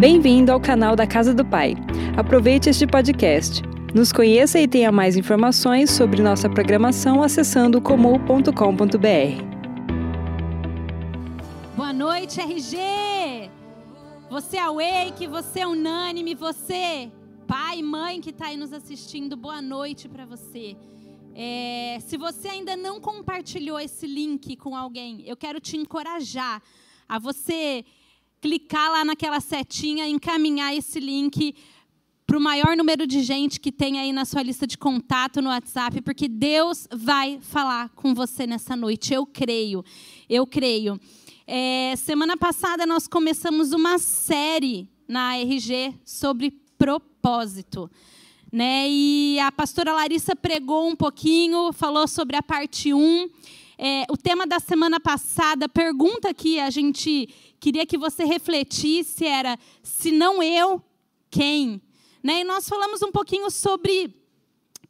Bem-vindo ao canal da Casa do Pai. Aproveite este podcast. Nos conheça e tenha mais informações sobre nossa programação acessando comum.com.br. Boa noite, RG! Você é awake, você é unânime, você, pai, mãe que está aí nos assistindo, boa noite para você. É, se você ainda não compartilhou esse link com alguém, eu quero te encorajar a você clicar lá naquela setinha, encaminhar esse link para o maior número de gente que tem aí na sua lista de contato no WhatsApp, porque Deus vai falar com você nessa noite. Eu creio, eu creio. É, semana passada nós começamos uma série na RG sobre propósito. Né? E a pastora Larissa pregou um pouquinho, falou sobre a parte 1. É, o tema da semana passada, pergunta que a gente queria que você refletisse era: se não eu, quem? Né? E nós falamos um pouquinho sobre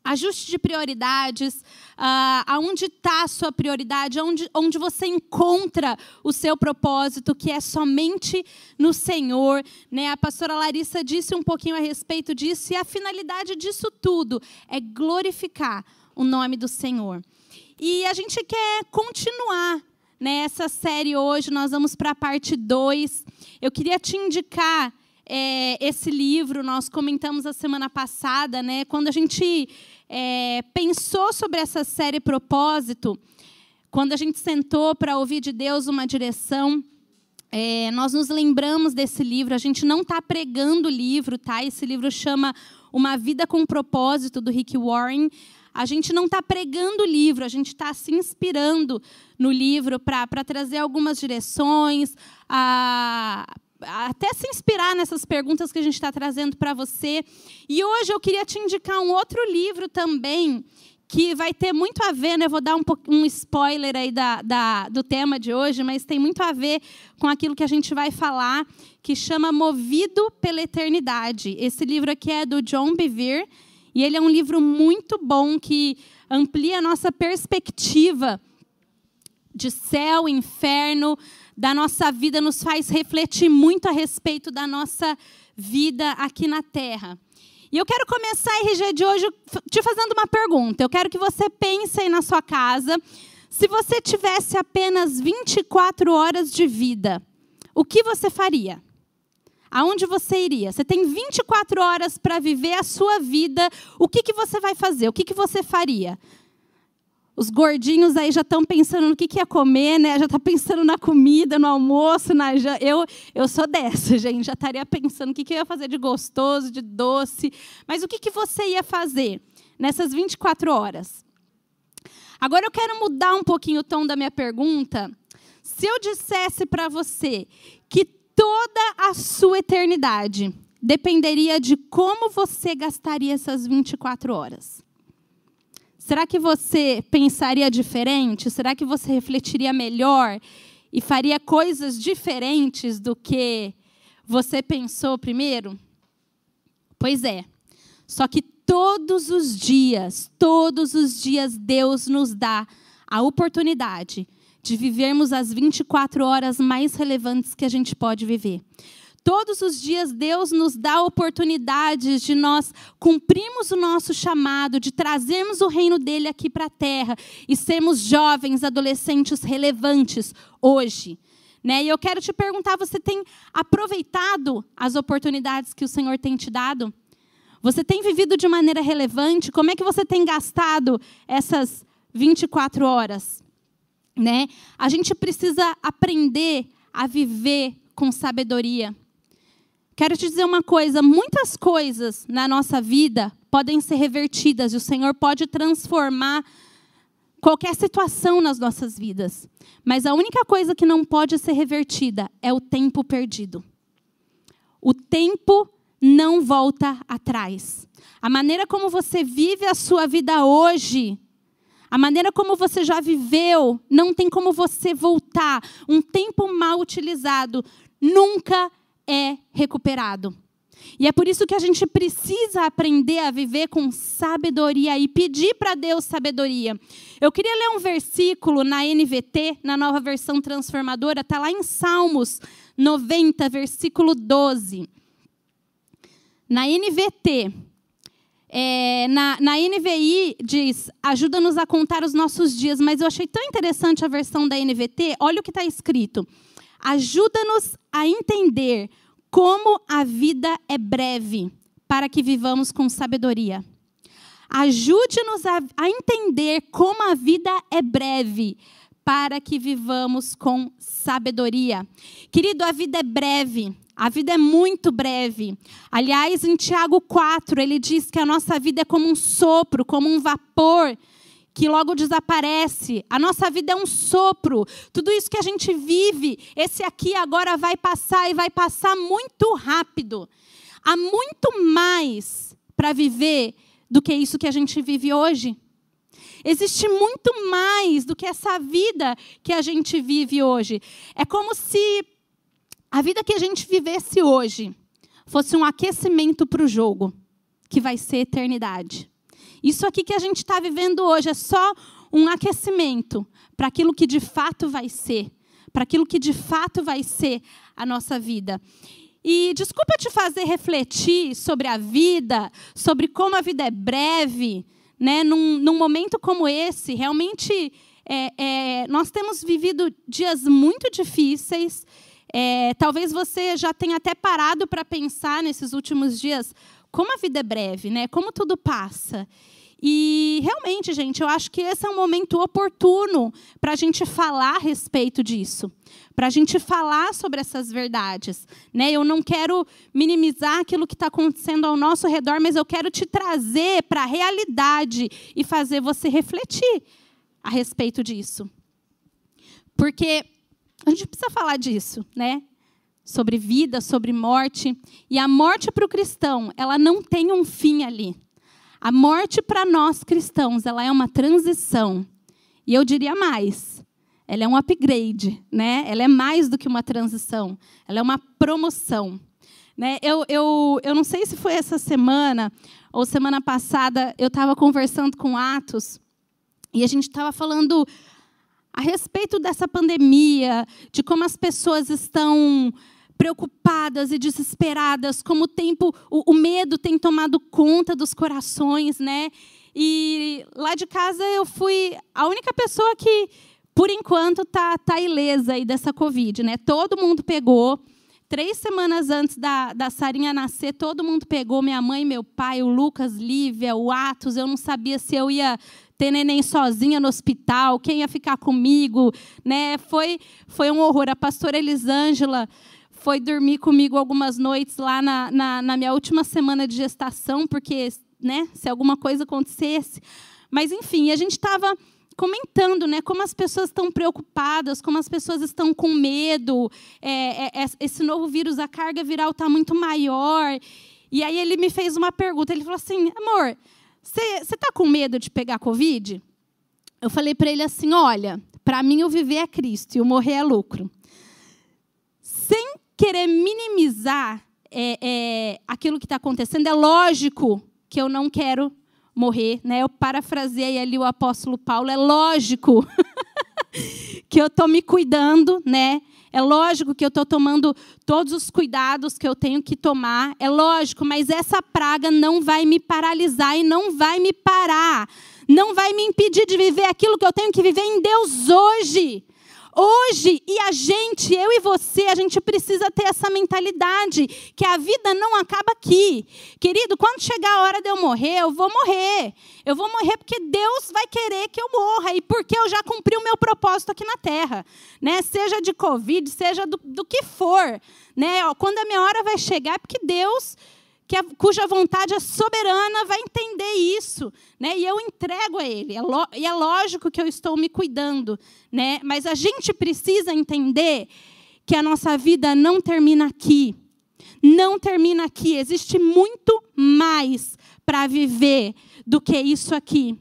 ajuste de prioridades, uh, aonde está a sua prioridade, onde, onde você encontra o seu propósito, que é somente no Senhor. Né? A pastora Larissa disse um pouquinho a respeito disso, e a finalidade disso tudo é glorificar o nome do Senhor. E a gente quer continuar nessa série hoje, nós vamos para a parte 2. Eu queria te indicar é, esse livro, nós comentamos a semana passada, né? Quando a gente é, pensou sobre essa série Propósito, quando a gente sentou para ouvir de Deus uma direção, é, nós nos lembramos desse livro. A gente não está pregando o livro, tá? Esse livro chama Uma Vida com Propósito, do Rick Warren. A gente não está pregando o livro, a gente está se inspirando no livro para trazer algumas direções, a, até se inspirar nessas perguntas que a gente está trazendo para você. E hoje eu queria te indicar um outro livro também que vai ter muito a ver, né? Vou dar um, um spoiler aí da, da, do tema de hoje, mas tem muito a ver com aquilo que a gente vai falar, que chama Movido pela Eternidade. Esse livro aqui é do John Bevere, e ele é um livro muito bom que amplia a nossa perspectiva de céu, inferno, da nossa vida nos faz refletir muito a respeito da nossa vida aqui na Terra. E eu quero começar a RG de hoje te fazendo uma pergunta. Eu quero que você pense aí na sua casa. Se você tivesse apenas 24 horas de vida, o que você faria? Aonde você iria? Você tem 24 horas para viver a sua vida. O que, que você vai fazer? O que, que você faria? Os gordinhos aí já estão pensando no que, que ia comer, né? Já está pensando na comida, no almoço, na eu eu sou dessa, gente. Já estaria pensando o que, que eu ia fazer de gostoso, de doce. Mas o que, que você ia fazer nessas 24 horas? Agora eu quero mudar um pouquinho o tom da minha pergunta. Se eu dissesse para você que toda a sua eternidade dependeria de como você gastaria essas 24 horas. Será que você pensaria diferente? Será que você refletiria melhor e faria coisas diferentes do que você pensou primeiro? Pois é. Só que todos os dias, todos os dias, Deus nos dá a oportunidade de vivermos as 24 horas mais relevantes que a gente pode viver. Todos os dias Deus nos dá oportunidades de nós cumprirmos o nosso chamado, de trazermos o reino dele aqui para a terra e sermos jovens, adolescentes relevantes hoje. Né? E eu quero te perguntar: você tem aproveitado as oportunidades que o Senhor tem te dado? Você tem vivido de maneira relevante? Como é que você tem gastado essas 24 horas? Né? A gente precisa aprender a viver com sabedoria. Quero te dizer uma coisa: muitas coisas na nossa vida podem ser revertidas e o Senhor pode transformar qualquer situação nas nossas vidas. Mas a única coisa que não pode ser revertida é o tempo perdido. O tempo não volta atrás. A maneira como você vive a sua vida hoje, a maneira como você já viveu, não tem como você voltar. Um tempo mal utilizado nunca é recuperado. E é por isso que a gente precisa aprender a viver com sabedoria e pedir para Deus sabedoria. Eu queria ler um versículo na NVT, na nova versão transformadora, está lá em Salmos 90, versículo 12. Na NVT, é, na, na NVI diz: ajuda-nos a contar os nossos dias, mas eu achei tão interessante a versão da NVT. Olha o que está escrito: ajuda-nos a entender como a vida é breve, para que vivamos com sabedoria. Ajude-nos a, a entender como a vida é breve, para que vivamos com sabedoria. Querido, a vida é breve. A vida é muito breve. Aliás, em Tiago 4, ele diz que a nossa vida é como um sopro, como um vapor que logo desaparece. A nossa vida é um sopro. Tudo isso que a gente vive, esse aqui agora vai passar e vai passar muito rápido. Há muito mais para viver do que isso que a gente vive hoje. Existe muito mais do que essa vida que a gente vive hoje. É como se a vida que a gente vivesse hoje fosse um aquecimento para o jogo, que vai ser eternidade. Isso aqui que a gente está vivendo hoje é só um aquecimento para aquilo que de fato vai ser, para aquilo que de fato vai ser a nossa vida. E desculpa te fazer refletir sobre a vida, sobre como a vida é breve, né? num, num momento como esse, realmente é, é, nós temos vivido dias muito difíceis é, talvez você já tenha até parado para pensar nesses últimos dias como a vida é breve, né? Como tudo passa. E realmente, gente, eu acho que esse é um momento oportuno para a gente falar a respeito disso, para a gente falar sobre essas verdades. Né? Eu não quero minimizar aquilo que está acontecendo ao nosso redor, mas eu quero te trazer para a realidade e fazer você refletir a respeito disso. Porque a gente precisa falar disso, né? Sobre vida, sobre morte. E a morte para o cristão, ela não tem um fim ali. A morte para nós cristãos, ela é uma transição. E eu diria mais, ela é um upgrade, né? Ela é mais do que uma transição, ela é uma promoção. Né? Eu, eu, eu não sei se foi essa semana ou semana passada, eu estava conversando com Atos e a gente estava falando a respeito dessa pandemia, de como as pessoas estão preocupadas e desesperadas, como o tempo, o, o, medo tem tomado conta dos corações, né? E lá de casa eu fui a única pessoa que, por enquanto, tá, tá ilesa aí dessa Covid, né? Todo mundo pegou. Três semanas antes da, da Sarinha nascer, todo mundo pegou, minha mãe, meu pai, o Lucas, Lívia, o Atos. Eu não sabia se eu ia ter neném sozinha no hospital, quem ia ficar comigo, né? Foi foi um horror. A pastora Elisângela foi dormir comigo algumas noites lá na, na, na minha última semana de gestação, porque, né? Se alguma coisa acontecesse, mas enfim, a gente estava comentando, né, como as pessoas estão preocupadas, como as pessoas estão com medo. É, é, é esse novo vírus, a carga viral está muito maior. E aí ele me fez uma pergunta. Ele falou assim, amor, você está com medo de pegar Covid? Eu falei para ele assim: olha, para mim o viver é Cristo e o morrer é lucro. Sem querer minimizar é, é, aquilo que está acontecendo, é lógico que eu não quero morrer. Né? Eu parafraseei ali o apóstolo Paulo: é lógico que eu estou me cuidando, né? É lógico que eu estou tomando todos os cuidados que eu tenho que tomar. É lógico, mas essa praga não vai me paralisar e não vai me parar. Não vai me impedir de viver aquilo que eu tenho que viver em Deus hoje. Hoje, e a gente, eu e você, a gente precisa ter essa mentalidade que a vida não acaba aqui. Querido, quando chegar a hora de eu morrer, eu vou morrer. Eu vou morrer porque Deus vai querer que eu morra e porque eu já cumpri o meu propósito aqui na terra, né? Seja de Covid, seja do, do que for, né? Quando a minha hora vai chegar, é porque Deus que a, cuja vontade é soberana vai entender isso, né? E eu entrego a Ele. É lo, e é lógico que eu estou me cuidando, né? Mas a gente precisa entender que a nossa vida não termina aqui. Não termina aqui. Existe muito mais para viver do que isso aqui.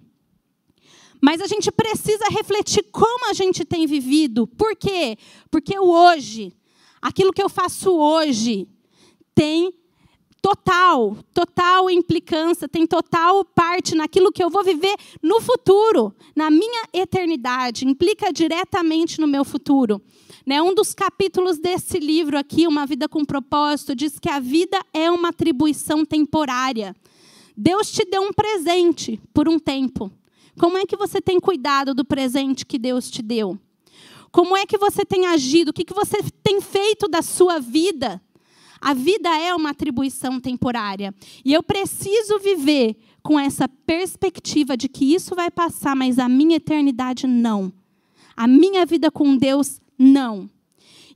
Mas a gente precisa refletir como a gente tem vivido. Por quê? Porque o hoje, aquilo que eu faço hoje, tem total, total implicância, tem total parte naquilo que eu vou viver no futuro, na minha eternidade, implica diretamente no meu futuro. Né? Um dos capítulos desse livro aqui, Uma Vida com Propósito, diz que a vida é uma atribuição temporária. Deus te deu um presente por um tempo. Como é que você tem cuidado do presente que Deus te deu? Como é que você tem agido? O que, que você tem feito da sua vida? A vida é uma atribuição temporária. E eu preciso viver com essa perspectiva de que isso vai passar, mas a minha eternidade não. A minha vida com Deus, não.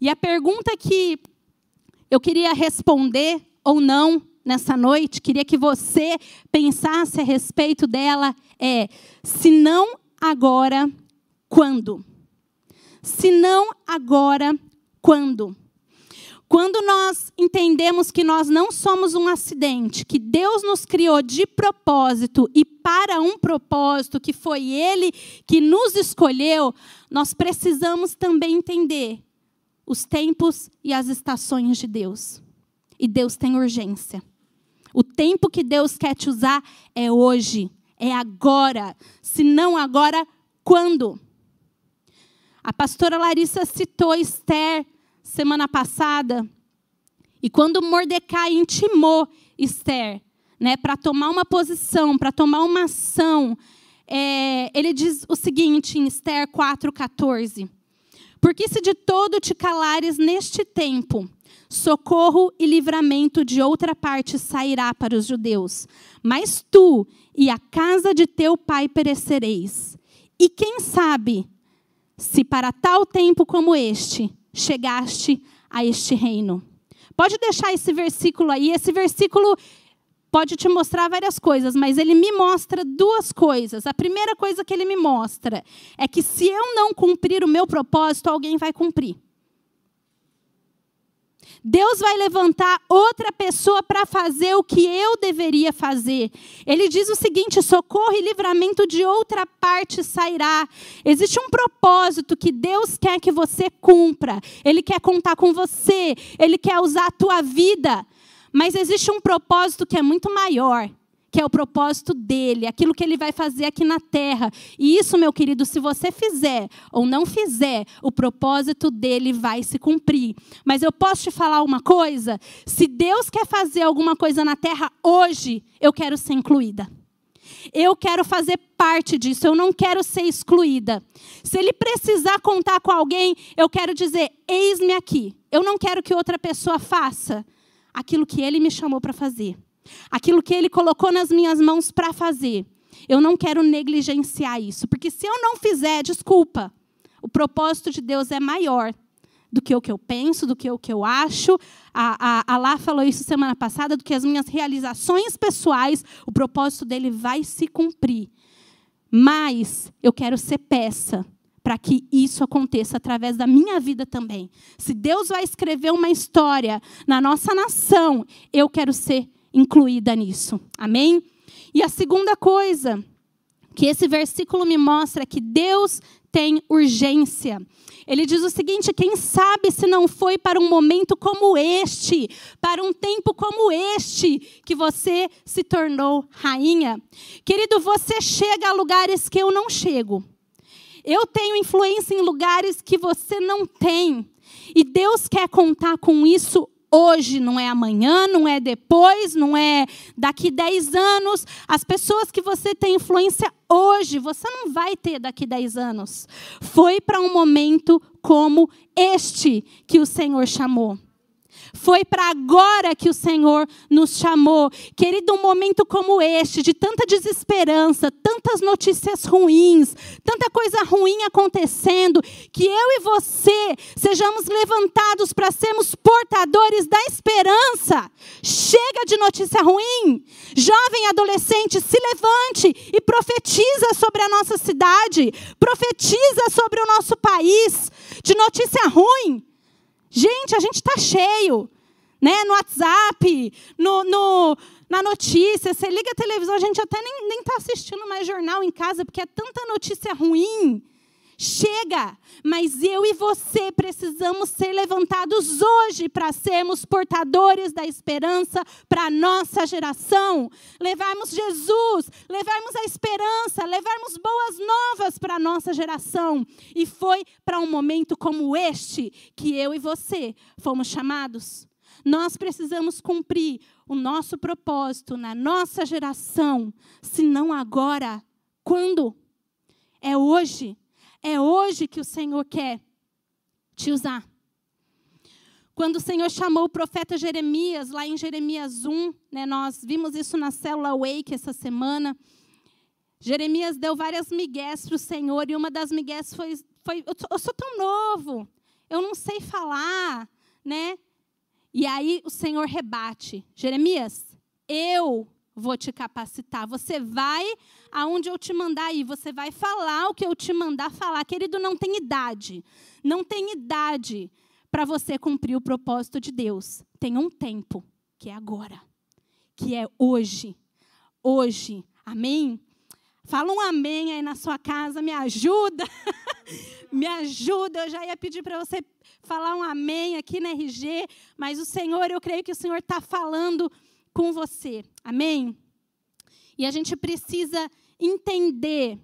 E a pergunta que eu queria responder ou não nessa noite, queria que você pensasse a respeito dela é: se não agora, quando? Se não agora, quando? Quando nós entendemos que nós não somos um acidente, que Deus nos criou de propósito e para um propósito, que foi Ele que nos escolheu, nós precisamos também entender os tempos e as estações de Deus. E Deus tem urgência. O tempo que Deus quer te usar é hoje, é agora. Se não agora, quando? A pastora Larissa citou Esther semana passada, e quando Mordecai intimou Esther né, para tomar uma posição, para tomar uma ação, é, ele diz o seguinte em Esther 4,14: Porque se de todo te calares neste tempo, socorro e livramento de outra parte sairá para os judeus, mas tu e a casa de teu pai perecereis. E quem sabe se para tal tempo como este chegaste a este reino. Pode deixar esse versículo aí. Esse versículo pode te mostrar várias coisas, mas ele me mostra duas coisas. A primeira coisa que ele me mostra é que se eu não cumprir o meu propósito, alguém vai cumprir. Deus vai levantar outra pessoa para fazer o que eu deveria fazer. Ele diz o seguinte: socorro e livramento de outra parte sairá. Existe um propósito que Deus quer que você cumpra. Ele quer contar com você, ele quer usar a tua vida. Mas existe um propósito que é muito maior que é o propósito dele, aquilo que ele vai fazer aqui na terra. E isso, meu querido, se você fizer ou não fizer, o propósito dele vai se cumprir. Mas eu posso te falar uma coisa? Se Deus quer fazer alguma coisa na terra hoje, eu quero ser incluída. Eu quero fazer parte disso, eu não quero ser excluída. Se ele precisar contar com alguém, eu quero dizer: eis-me aqui. Eu não quero que outra pessoa faça aquilo que ele me chamou para fazer. Aquilo que Ele colocou nas minhas mãos para fazer. Eu não quero negligenciar isso, porque se eu não fizer, desculpa, o propósito de Deus é maior do que o que eu penso, do que o que eu acho. A, a, a Lá falou isso semana passada, do que as minhas realizações pessoais, o propósito dele vai se cumprir. Mas eu quero ser peça para que isso aconteça através da minha vida também. Se Deus vai escrever uma história na nossa nação, eu quero ser incluída nisso. Amém? E a segunda coisa que esse versículo me mostra é que Deus tem urgência. Ele diz o seguinte: quem sabe se não foi para um momento como este, para um tempo como este, que você se tornou rainha? Querido, você chega a lugares que eu não chego. Eu tenho influência em lugares que você não tem. E Deus quer contar com isso hoje, não é amanhã, não é depois, não é daqui 10 anos. As pessoas que você tem influência hoje, você não vai ter daqui 10 anos. Foi para um momento como este que o Senhor chamou. Foi para agora que o Senhor nos chamou. Querido, um momento como este, de tanta desesperança, tantas notícias ruins, tanta coisa ruim acontecendo, que eu e você sejamos levantados para sermos portadores da esperança. Chega de notícia ruim. Jovem adolescente, se levante e profetiza sobre a nossa cidade, profetiza sobre o nosso país. De notícia ruim, Gente, a gente está cheio. Né? No WhatsApp, no, no, na notícia. Você liga a televisão, a gente até nem está assistindo mais jornal em casa, porque é tanta notícia ruim. Chega, mas eu e você precisamos ser levantados hoje para sermos portadores da esperança para a nossa geração. Levarmos Jesus, levarmos a esperança, levarmos boas novas para a nossa geração. E foi para um momento como este que eu e você fomos chamados. Nós precisamos cumprir o nosso propósito na nossa geração, se não agora, quando? É hoje. É hoje que o Senhor quer te usar. Quando o Senhor chamou o profeta Jeremias, lá em Jeremias 1, né, nós vimos isso na célula Wake essa semana. Jeremias deu várias migués para o Senhor, e uma das migués foi, foi eu sou tão novo, eu não sei falar, né? E aí o Senhor rebate: Jeremias, eu vou te capacitar. Você vai aonde eu te mandar ir, você vai falar o que eu te mandar falar. Querido, não tem idade. Não tem idade para você cumprir o propósito de Deus. Tem um tempo, que é agora, que é hoje. Hoje. Amém? Fala um amém aí na sua casa, me ajuda. me ajuda. Eu já ia pedir para você falar um amém aqui na RG, mas o Senhor, eu creio que o Senhor está falando com você. Amém? E a gente precisa entender,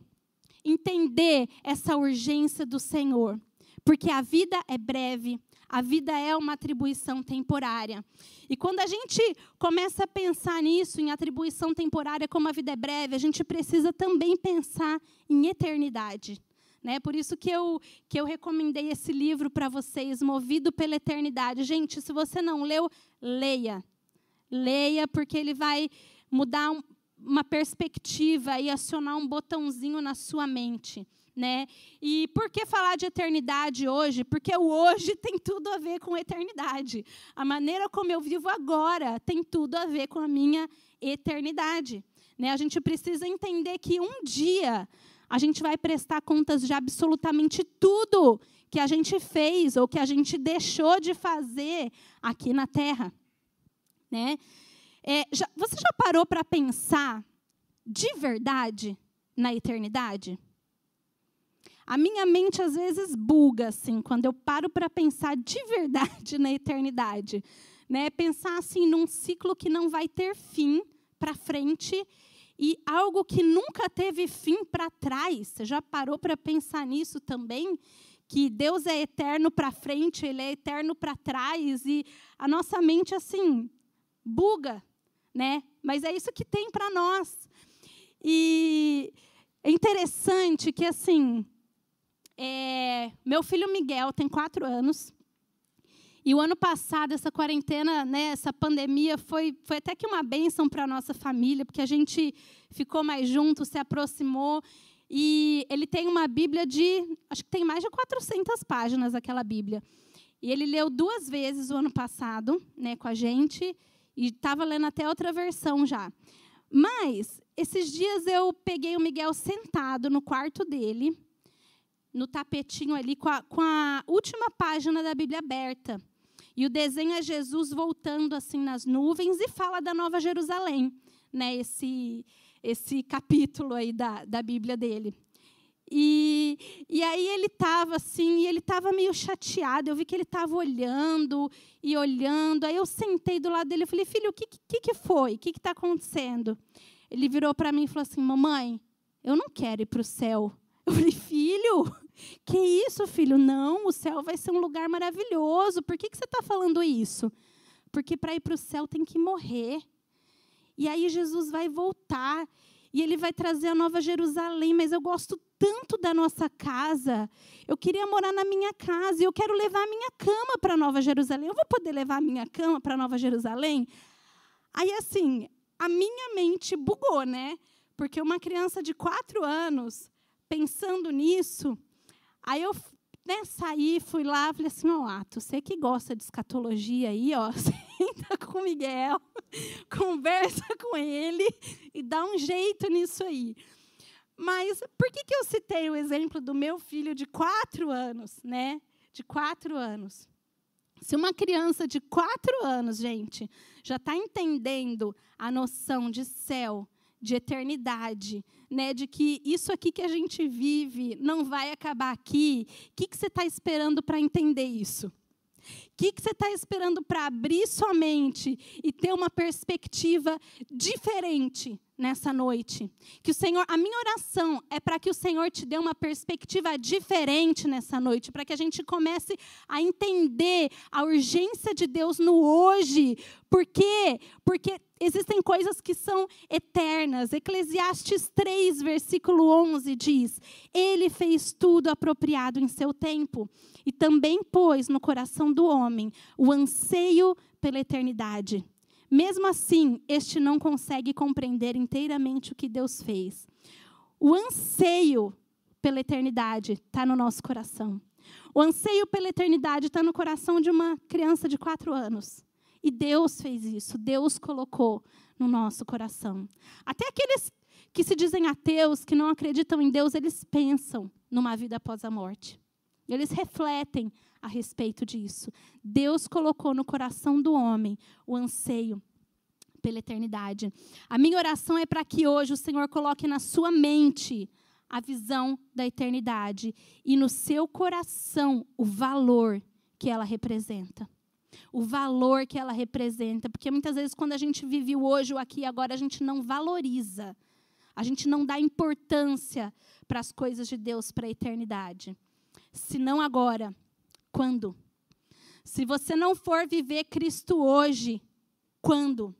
entender essa urgência do Senhor. Porque a vida é breve, a vida é uma atribuição temporária. E quando a gente começa a pensar nisso, em atribuição temporária, como a vida é breve, a gente precisa também pensar em eternidade. Né? Por isso que eu, que eu recomendei esse livro para vocês, Movido pela Eternidade. Gente, se você não leu, leia. Leia, porque ele vai mudar um, uma perspectiva e acionar um botãozinho na sua mente. Né? E por que falar de eternidade hoje? Porque o hoje tem tudo a ver com eternidade. A maneira como eu vivo agora tem tudo a ver com a minha eternidade. Né? A gente precisa entender que um dia a gente vai prestar contas de absolutamente tudo que a gente fez ou que a gente deixou de fazer aqui na Terra. Né? É, já, você já parou para pensar de verdade na eternidade? A minha mente às vezes buga assim, quando eu paro para pensar de verdade na eternidade, né? Pensar assim num ciclo que não vai ter fim para frente e algo que nunca teve fim para trás. Você já parou para pensar nisso também? Que Deus é eterno para frente, Ele é eterno para trás, e a nossa mente, assim, buga, né? Mas é isso que tem para nós. E é interessante que, assim, é, meu filho Miguel tem quatro anos, e o ano passado, essa quarentena, né, essa pandemia, foi, foi até que uma bênção para a nossa família, porque a gente ficou mais junto, se aproximou. E ele tem uma Bíblia de. Acho que tem mais de 400 páginas aquela Bíblia. E ele leu duas vezes o ano passado né, com a gente, e estava lendo até outra versão já. Mas, esses dias eu peguei o Miguel sentado no quarto dele, no tapetinho ali, com a, com a última página da Bíblia aberta. E o desenho é Jesus voltando assim nas nuvens e fala da Nova Jerusalém, né? Esse esse capítulo aí da, da Bíblia dele. E, e aí ele estava assim, e ele estava meio chateado. Eu vi que ele estava olhando e olhando. Aí eu sentei do lado dele e falei, filho, o que, que, que foi? O que está acontecendo? Ele virou para mim e falou assim, mamãe, eu não quero ir para o céu. Eu falei, filho, que isso, filho? Não, o céu vai ser um lugar maravilhoso. Por que, que você está falando isso? Porque para ir para o céu tem que morrer. E aí Jesus vai voltar e ele vai trazer a nova Jerusalém, mas eu gosto tanto da nossa casa. Eu queria morar na minha casa e eu quero levar a minha cama para Nova Jerusalém. Eu vou poder levar a minha cama para Nova Jerusalém? Aí assim, a minha mente bugou, né? Porque uma criança de quatro anos pensando nisso, Aí eu né, saí, fui lá, falei assim, ó, oh, Ato, você que gosta de escatologia aí, ó, senta com o Miguel, conversa com ele e dá um jeito nisso aí. Mas por que, que eu citei o exemplo do meu filho de quatro anos, né? De quatro anos. Se uma criança de quatro anos, gente, já está entendendo a noção de céu, de eternidade, né? De que isso aqui que a gente vive não vai acabar aqui. O que, que você está esperando para entender isso? O que, que você está esperando para abrir sua mente e ter uma perspectiva diferente nessa noite. Que o Senhor, a minha oração é para que o Senhor te dê uma perspectiva diferente nessa noite, para que a gente comece a entender a urgência de Deus no hoje. Por quê? Porque existem coisas que são eternas. Eclesiastes 3, versículo 11 diz: Ele fez tudo apropriado em seu tempo, e também pôs no coração do homem o anseio pela eternidade. Mesmo assim, este não consegue compreender inteiramente o que Deus fez. O anseio pela eternidade está no nosso coração. O anseio pela eternidade está no coração de uma criança de quatro anos. E Deus fez isso, Deus colocou no nosso coração. Até aqueles que se dizem ateus, que não acreditam em Deus, eles pensam numa vida após a morte. Eles refletem a respeito disso. Deus colocou no coração do homem o anseio pela eternidade. A minha oração é para que hoje o Senhor coloque na sua mente a visão da eternidade e no seu coração o valor que ela representa. O valor que ela representa, porque muitas vezes quando a gente vive o hoje, o aqui e agora, a gente não valoriza. A gente não dá importância para as coisas de Deus para a eternidade. Se não agora, quando? Se você não for viver Cristo hoje, quando?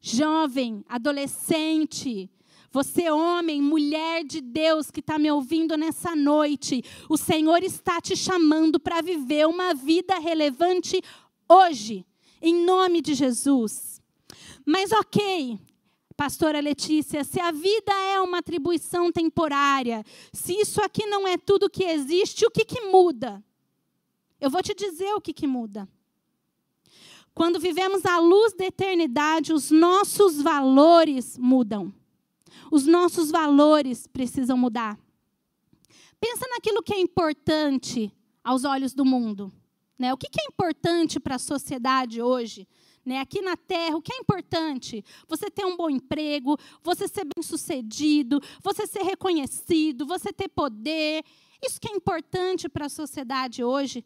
Jovem, adolescente, você, homem, mulher de Deus que está me ouvindo nessa noite, o Senhor está te chamando para viver uma vida relevante hoje, em nome de Jesus. Mas, ok, Pastora Letícia, se a vida é uma atribuição temporária, se isso aqui não é tudo que existe, o que, que muda? Eu vou te dizer o que, que muda. Quando vivemos à luz da eternidade, os nossos valores mudam. Os nossos valores precisam mudar. Pensa naquilo que é importante aos olhos do mundo. Né? O que, que é importante para a sociedade hoje? Né? Aqui na terra, o que é importante? Você ter um bom emprego, você ser bem-sucedido, você ser reconhecido, você ter poder. Isso que é importante para a sociedade hoje.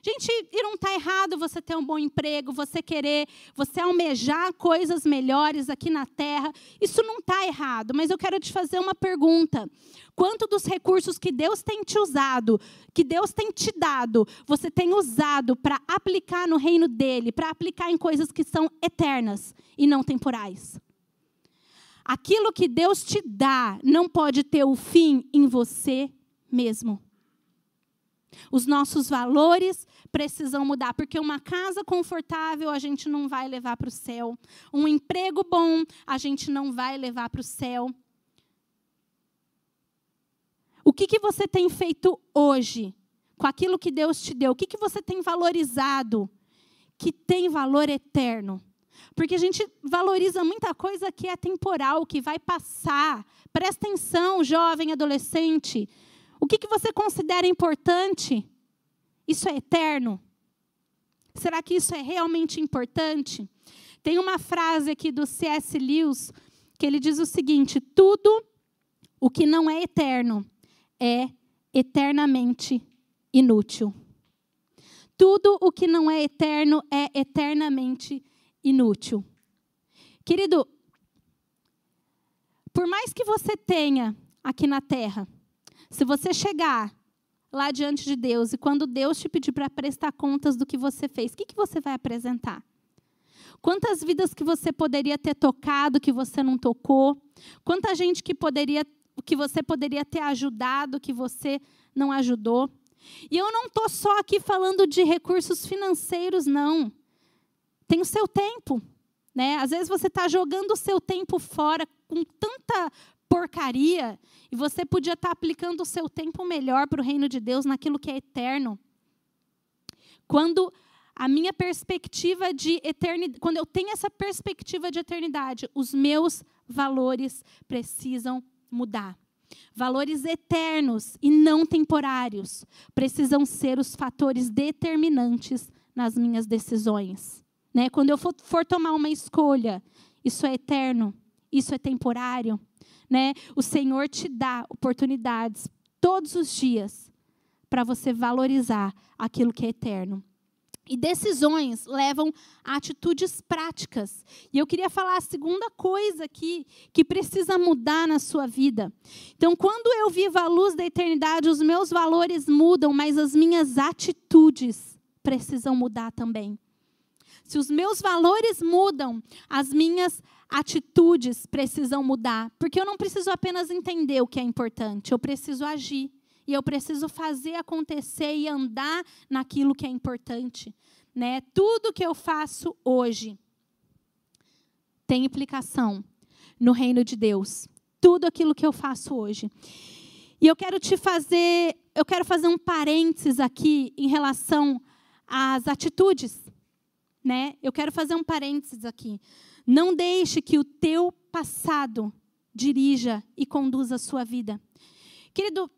Gente, e não está errado você ter um bom emprego, você querer, você almejar coisas melhores aqui na terra. Isso não está errado, mas eu quero te fazer uma pergunta. Quanto dos recursos que Deus tem te usado, que Deus tem te dado, você tem usado para aplicar no reino dele, para aplicar em coisas que são eternas e não temporais? Aquilo que Deus te dá não pode ter o fim em você mesmo. Os nossos valores precisam mudar, porque uma casa confortável a gente não vai levar para o céu. Um emprego bom a gente não vai levar para o céu. O que, que você tem feito hoje com aquilo que Deus te deu? O que, que você tem valorizado que tem valor eterno? Porque a gente valoriza muita coisa que é temporal, que vai passar. Presta atenção, jovem, adolescente. O que, que você considera importante? Isso é eterno? Será que isso é realmente importante? Tem uma frase aqui do C.S. Lewis que ele diz o seguinte: tudo o que não é eterno é eternamente inútil. Tudo o que não é eterno é eternamente inútil. Querido, por mais que você tenha aqui na terra se você chegar lá diante de Deus e quando Deus te pedir para prestar contas do que você fez, o que, que você vai apresentar? Quantas vidas que você poderia ter tocado que você não tocou? Quanta gente que poderia que você poderia ter ajudado que você não ajudou? E eu não estou só aqui falando de recursos financeiros, não. Tem o seu tempo. Né? Às vezes você está jogando o seu tempo fora com tanta porcaria e você podia estar aplicando o seu tempo melhor para o reino de Deus naquilo que é eterno. Quando a minha perspectiva de eternidade, quando eu tenho essa perspectiva de eternidade, os meus valores precisam mudar. Valores eternos e não temporários precisam ser os fatores determinantes nas minhas decisões. Né? Quando eu for, for tomar uma escolha isso é eterno, isso é temporário, né? O Senhor te dá oportunidades todos os dias para você valorizar aquilo que é eterno. E decisões levam a atitudes práticas. E eu queria falar a segunda coisa aqui que precisa mudar na sua vida. Então, quando eu vivo a luz da eternidade, os meus valores mudam, mas as minhas atitudes precisam mudar também. Se os meus valores mudam, as minhas atitudes precisam mudar. Porque eu não preciso apenas entender o que é importante, eu preciso agir. E eu preciso fazer acontecer e andar naquilo que é importante. Né? Tudo que eu faço hoje tem implicação no reino de Deus. Tudo aquilo que eu faço hoje. E eu quero te fazer, eu quero fazer um parênteses aqui em relação às atitudes, né? Eu quero fazer um parênteses aqui. Não deixe que o teu passado dirija e conduza a sua vida. Querido,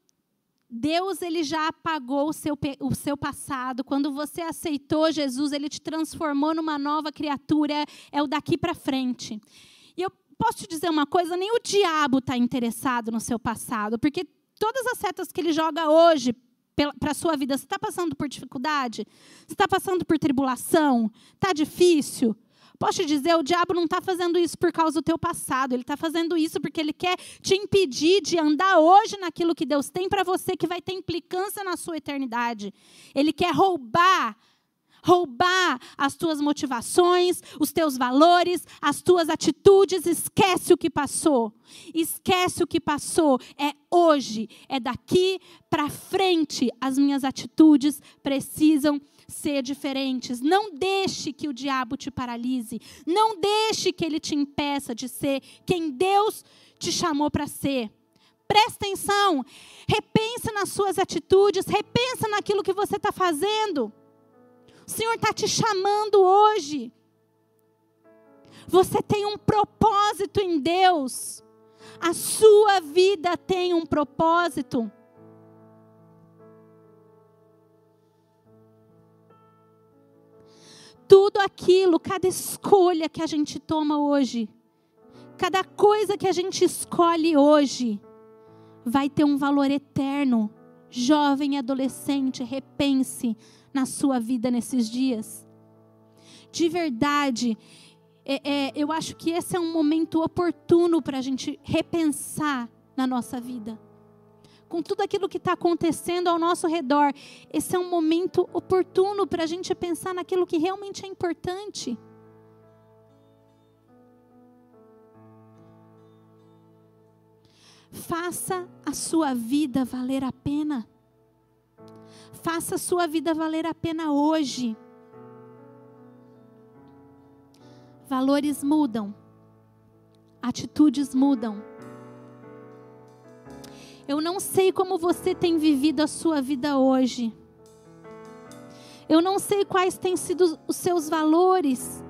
Deus ele já apagou o seu, o seu passado. Quando você aceitou Jesus, ele te transformou numa nova criatura. É o daqui para frente. E eu posso te dizer uma coisa: nem o diabo está interessado no seu passado, porque todas as setas que ele joga hoje para a sua vida, você está passando por dificuldade? Você está passando por tribulação? Está difícil? Posso te dizer, o diabo não está fazendo isso por causa do teu passado, ele está fazendo isso porque ele quer te impedir de andar hoje naquilo que Deus tem para você, que vai ter implicância na sua eternidade. Ele quer roubar roubar as tuas motivações, os teus valores, as tuas atitudes. Esquece o que passou. Esquece o que passou. É hoje, é daqui para frente. As minhas atitudes precisam ser diferentes. Não deixe que o diabo te paralise. Não deixe que ele te impeça de ser quem Deus te chamou para ser. Presta atenção, repensa nas suas atitudes, repensa naquilo que você está fazendo. O Senhor está te chamando hoje. Você tem um propósito em Deus. A sua vida tem um propósito. Tudo aquilo, cada escolha que a gente toma hoje, cada coisa que a gente escolhe hoje, vai ter um valor eterno. Jovem e adolescente, repense na sua vida nesses dias. De verdade, é, é, eu acho que esse é um momento oportuno para a gente repensar na nossa vida. Com tudo aquilo que está acontecendo ao nosso redor, esse é um momento oportuno para a gente pensar naquilo que realmente é importante. Faça a sua vida valer a pena. Faça a sua vida valer a pena hoje. Valores mudam, atitudes mudam. Eu não sei como você tem vivido a sua vida hoje. Eu não sei quais têm sido os seus valores.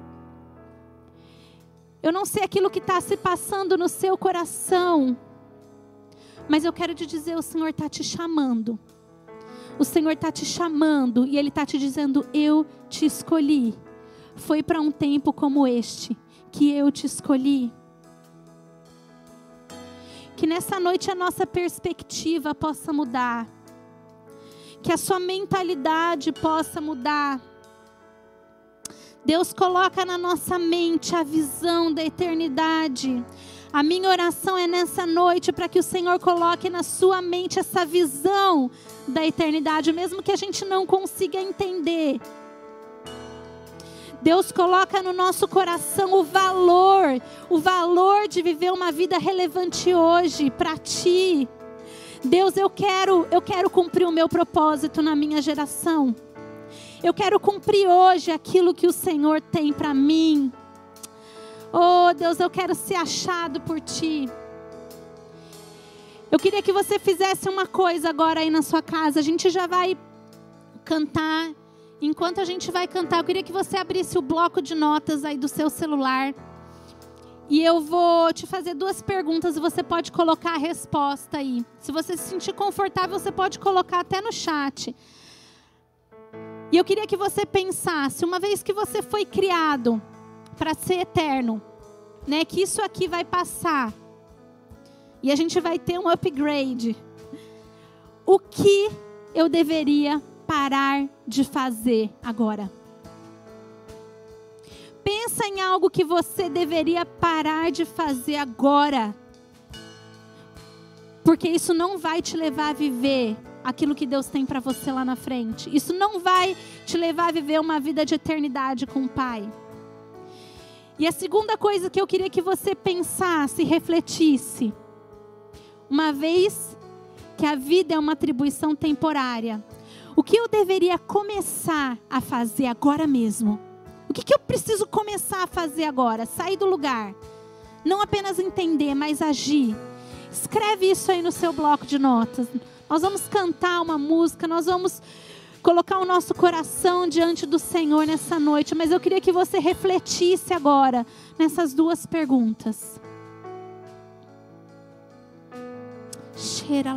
Eu não sei aquilo que está se passando no seu coração. Mas eu quero te dizer: o Senhor está te chamando. O Senhor está te chamando e Ele está te dizendo: Eu te escolhi. Foi para um tempo como este que eu te escolhi. Que nessa noite a nossa perspectiva possa mudar. Que a sua mentalidade possa mudar. Deus coloca na nossa mente a visão da eternidade. A minha oração é nessa noite para que o Senhor coloque na sua mente essa visão da eternidade, mesmo que a gente não consiga entender. Deus coloca no nosso coração o valor, o valor de viver uma vida relevante hoje para ti. Deus, eu quero, eu quero cumprir o meu propósito na minha geração. Eu quero cumprir hoje aquilo que o Senhor tem para mim. Oh, Deus, eu quero ser achado por ti. Eu queria que você fizesse uma coisa agora aí na sua casa. A gente já vai cantar. Enquanto a gente vai cantar, eu queria que você abrisse o bloco de notas aí do seu celular. E eu vou te fazer duas perguntas e você pode colocar a resposta aí. Se você se sentir confortável, você pode colocar até no chat. E eu queria que você pensasse, uma vez que você foi criado para ser eterno, né, que isso aqui vai passar e a gente vai ter um upgrade, o que eu deveria parar de fazer agora? Pensa em algo que você deveria parar de fazer agora. Porque isso não vai te levar a viver aquilo que Deus tem para você lá na frente. Isso não vai te levar a viver uma vida de eternidade com o Pai. E a segunda coisa que eu queria que você pensasse, refletisse, uma vez que a vida é uma atribuição temporária, o que eu deveria começar a fazer agora mesmo? O que, que eu preciso começar a fazer agora? Sair do lugar. Não apenas entender, mas agir. Escreve isso aí no seu bloco de notas. Nós vamos cantar uma música, nós vamos colocar o nosso coração diante do Senhor nessa noite, mas eu queria que você refletisse agora nessas duas perguntas. Cheira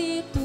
Espírito.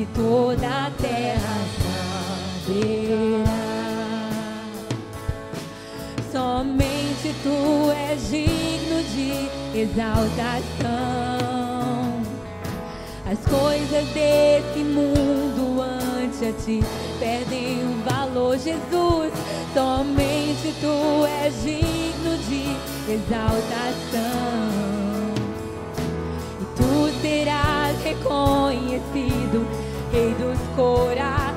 e toda a terra saberá. Somente tu és digno de exaltação. As coisas desse mundo ante a ti perdem o valor, Jesus. Somente tu és digno de exaltação. E tu serás reconhecido labaceriandarabás, cheira lamás.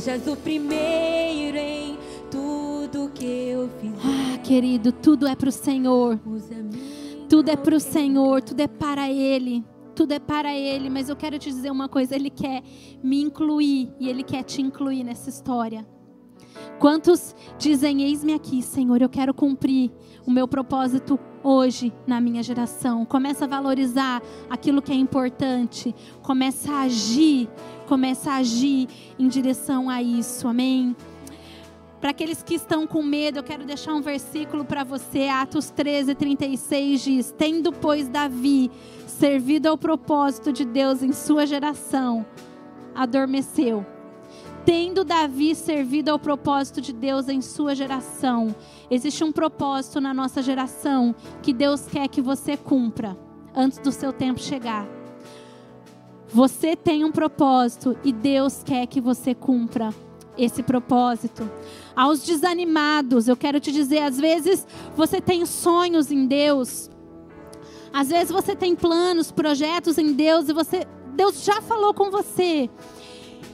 Sejas o primeiro em tudo que eu fizer. Ah, querido, tudo é para o Senhor. Tudo é para o Senhor, tudo é para Ele. Tudo é para Ele, mas eu quero te dizer uma coisa: Ele quer me incluir e Ele quer te incluir nessa história. Quantos dizem: Eis-me aqui, Senhor, eu quero cumprir o meu propósito hoje na minha geração. Começa a valorizar aquilo que é importante. Começa a agir começa a agir em direção a isso, amém? Para aqueles que estão com medo, eu quero deixar um versículo para você, Atos 13, 36 diz: Tendo, pois, Davi servido ao propósito de Deus em sua geração, adormeceu. Tendo Davi servido ao propósito de Deus em sua geração, existe um propósito na nossa geração que Deus quer que você cumpra antes do seu tempo chegar. Você tem um propósito e Deus quer que você cumpra esse propósito. Aos desanimados, eu quero te dizer, às vezes você tem sonhos em Deus, Às vezes você tem planos, projetos em Deus e você Deus já falou com você.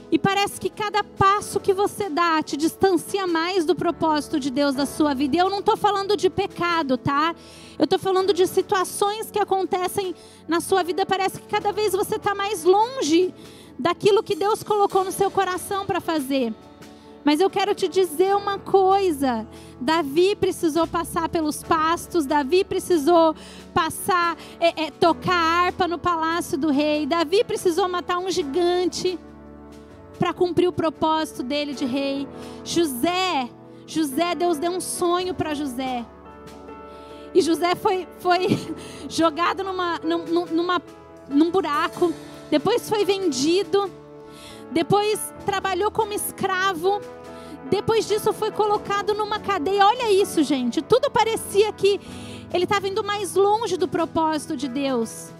E parece que cada passo que você dá te distancia mais do propósito de Deus da sua vida. E eu não estou falando de pecado, tá? Eu estou falando de situações que acontecem na sua vida. Parece que cada vez você está mais longe daquilo que Deus colocou no seu coração para fazer. Mas eu quero te dizer uma coisa: Davi precisou passar pelos pastos, Davi precisou passar, é, é, tocar harpa no palácio do rei, Davi precisou matar um gigante para cumprir o propósito dele de rei. José, José, Deus deu um sonho para José. E José foi, foi jogado numa, numa, num buraco, depois foi vendido, depois trabalhou como escravo, depois disso foi colocado numa cadeia. Olha isso, gente. Tudo parecia que ele estava indo mais longe do propósito de Deus.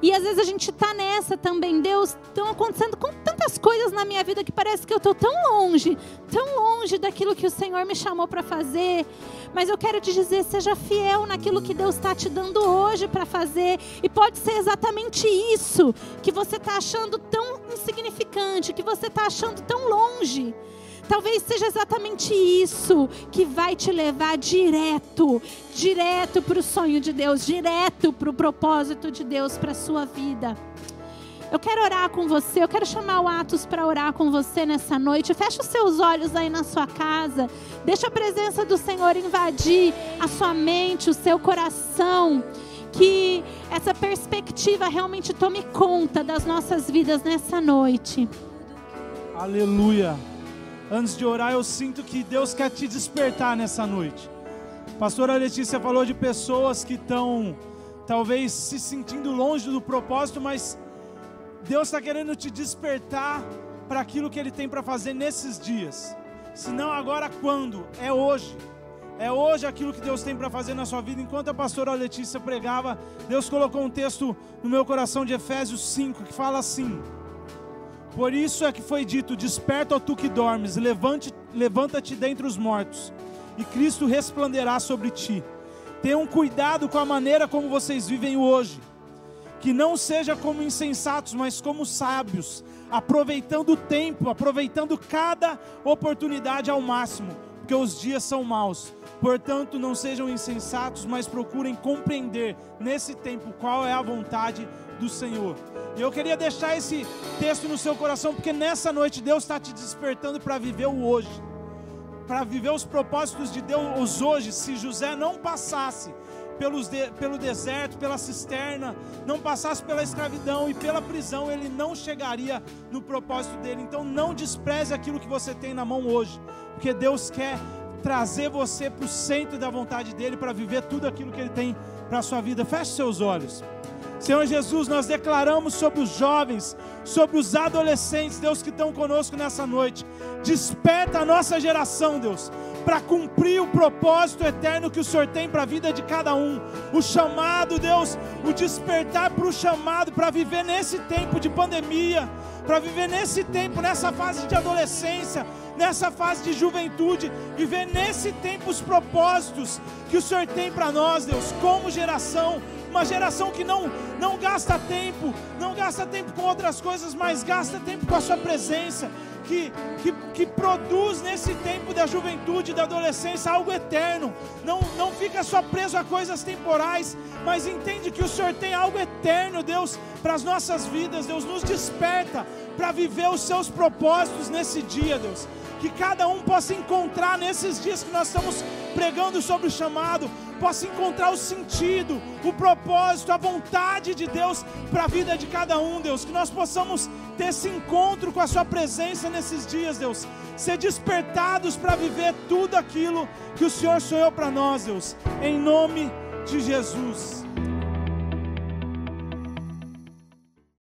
E às vezes a gente está nessa também, Deus, estão acontecendo com tantas coisas na minha vida que parece que eu estou tão longe, tão longe daquilo que o Senhor me chamou para fazer. Mas eu quero te dizer, seja fiel naquilo que Deus está te dando hoje para fazer. E pode ser exatamente isso que você está achando tão insignificante, que você está achando tão longe. Talvez seja exatamente isso que vai te levar direto, direto para o sonho de Deus, direto para o propósito de Deus para a sua vida. Eu quero orar com você, eu quero chamar o Atos para orar com você nessa noite. Feche os seus olhos aí na sua casa. Deixa a presença do Senhor invadir a sua mente, o seu coração. Que essa perspectiva realmente tome conta das nossas vidas nessa noite. Aleluia. Antes de orar, eu sinto que Deus quer te despertar nessa noite. Pastora Letícia falou de pessoas que estão talvez se sentindo longe do propósito, mas Deus está querendo te despertar para aquilo que Ele tem para fazer nesses dias. Se não agora, quando? É hoje. É hoje aquilo que Deus tem para fazer na sua vida. Enquanto a pastora Letícia pregava, Deus colocou um texto no meu coração de Efésios 5 que fala assim: por isso é que foi dito: Desperta, ó tu que dormes, levante, levanta-te dentre os mortos, e Cristo resplanderá sobre ti. Tenham cuidado com a maneira como vocês vivem hoje, que não seja como insensatos, mas como sábios, aproveitando o tempo, aproveitando cada oportunidade ao máximo, porque os dias são maus. Portanto, não sejam insensatos, mas procurem compreender nesse tempo qual é a vontade do Senhor. E eu queria deixar esse texto no seu coração, porque nessa noite Deus está te despertando para viver o hoje, para viver os propósitos de Deus hoje. Se José não passasse pelos de, pelo deserto, pela cisterna, não passasse pela escravidão e pela prisão, ele não chegaria no propósito dele. Então não despreze aquilo que você tem na mão hoje, porque Deus quer trazer você para o centro da vontade dele para viver tudo aquilo que ele tem para a sua vida. Feche seus olhos. Senhor Jesus, nós declaramos sobre os jovens, sobre os adolescentes, Deus, que estão conosco nessa noite. Desperta a nossa geração, Deus, para cumprir o propósito eterno que o Senhor tem para a vida de cada um. O chamado, Deus, o despertar para o chamado, para viver nesse tempo de pandemia, para viver nesse tempo, nessa fase de adolescência, nessa fase de juventude, viver nesse tempo os propósitos que o Senhor tem para nós, Deus, como geração uma geração que não, não gasta tempo, não gasta tempo com outras coisas, mas gasta tempo com a sua presença, que, que, que produz nesse tempo da juventude, da adolescência, algo eterno. Não, não fica só preso a coisas temporais, mas entende que o Senhor tem algo eterno, Deus, para as nossas vidas. Deus nos desperta para viver os seus propósitos nesse dia, Deus. Que cada um possa encontrar nesses dias que nós estamos pregando sobre o chamado, possa encontrar o sentido, o propósito, a vontade de Deus para a vida de cada um, Deus. Que nós possamos ter esse encontro com a Sua presença nesses dias, Deus. Ser despertados para viver tudo aquilo que o Senhor sonhou para nós, Deus. Em nome de Jesus.